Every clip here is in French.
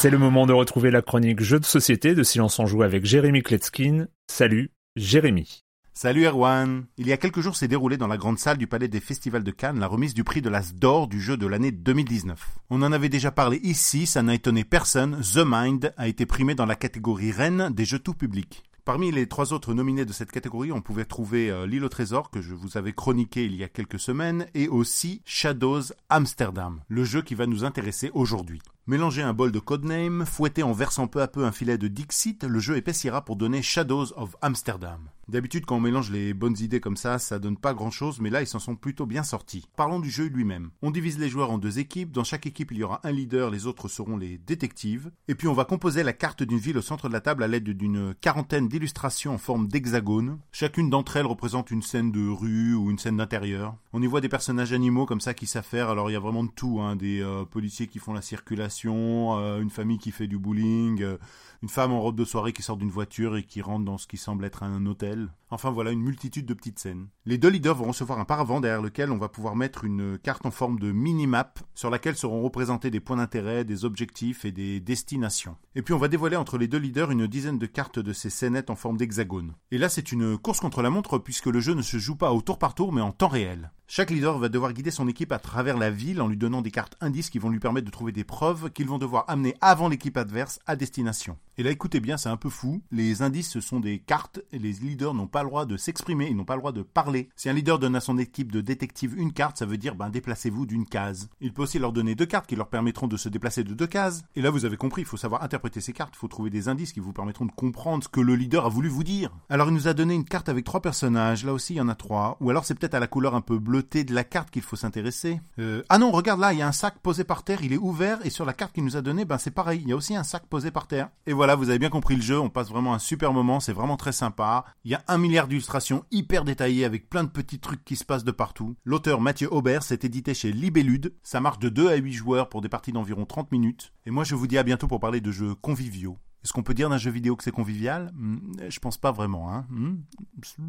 C'est le moment de retrouver la chronique Jeux de société de Silence en Joue avec Jérémy Kletskin. Salut, Jérémy. Salut Erwan Il y a quelques jours s'est déroulé dans la grande salle du Palais des Festivals de Cannes la remise du prix de l'As d'or du jeu de l'année 2019. On en avait déjà parlé ici, ça n'a étonné personne, The Mind a été primé dans la catégorie reine des jeux tout publics. Parmi les trois autres nominés de cette catégorie, on pouvait trouver euh, L'île au trésor que je vous avais chroniqué il y a quelques semaines et aussi Shadows Amsterdam, le jeu qui va nous intéresser aujourd'hui. Mélangez un bol de codename, fouettez en versant peu à peu un filet de Dixit, le jeu épaissiera pour donner Shadows of Amsterdam. D'habitude, quand on mélange les bonnes idées comme ça, ça donne pas grand chose, mais là, ils s'en sont plutôt bien sortis. Parlons du jeu lui-même. On divise les joueurs en deux équipes. Dans chaque équipe, il y aura un leader, les autres seront les détectives. Et puis, on va composer la carte d'une ville au centre de la table à l'aide d'une quarantaine d'illustrations en forme d'hexagone. Chacune d'entre elles représente une scène de rue ou une scène d'intérieur. On y voit des personnages animaux comme ça qui s'affairent. Alors, il y a vraiment de tout, hein. Des euh, policiers qui font la circulation, euh, une famille qui fait du bowling, euh, une femme en robe de soirée qui sort d'une voiture et qui rentre dans ce qui semble être un hôtel. Enfin voilà, une multitude de petites scènes. Les deux leaders vont recevoir un paravent derrière lequel on va pouvoir mettre une carte en forme de mini-map sur laquelle seront représentés des points d'intérêt, des objectifs et des destinations. Et puis on va dévoiler entre les deux leaders une dizaine de cartes de ces scénettes en forme d'hexagone. Et là c'est une course contre la montre puisque le jeu ne se joue pas au tour par tour mais en temps réel. Chaque leader va devoir guider son équipe à travers la ville en lui donnant des cartes indices qui vont lui permettre de trouver des preuves qu'ils vont devoir amener avant l'équipe adverse à destination. Et là écoutez bien, c'est un peu fou, les indices ce sont des cartes et les leaders n'ont pas le droit de s'exprimer, ils n'ont pas le droit de parler. Si un leader donne à son équipe de détective une carte, ça veut dire ben déplacez-vous d'une case. Il peut aussi leur donner deux cartes qui leur permettront de se déplacer de deux cases. Et là vous avez compris, il faut savoir interpréter ces cartes, il faut trouver des indices qui vous permettront de comprendre ce que le leader a voulu vous dire. Alors il nous a donné une carte avec trois personnages, là aussi il y en a trois, ou alors c'est peut-être à la couleur un peu bleutée de la carte qu'il faut s'intéresser. Euh, ah non, regarde là, il y a un sac posé par terre, il est ouvert, et sur la carte qu'il nous a donnée, ben c'est pareil, il y a aussi un sac posé par terre. Voilà, vous avez bien compris le jeu, on passe vraiment un super moment, c'est vraiment très sympa. Il y a un milliard d'illustrations hyper détaillées avec plein de petits trucs qui se passent de partout. L'auteur Mathieu Aubert s'est édité chez Libellude, ça marche de 2 à 8 joueurs pour des parties d'environ 30 minutes. Et moi je vous dis à bientôt pour parler de jeux conviviaux. Est-ce qu'on peut dire d'un jeu vidéo que c'est convivial? Hmm, Je pense pas vraiment, hein. Hmm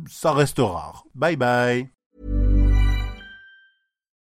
Ça reste rare. Bye bye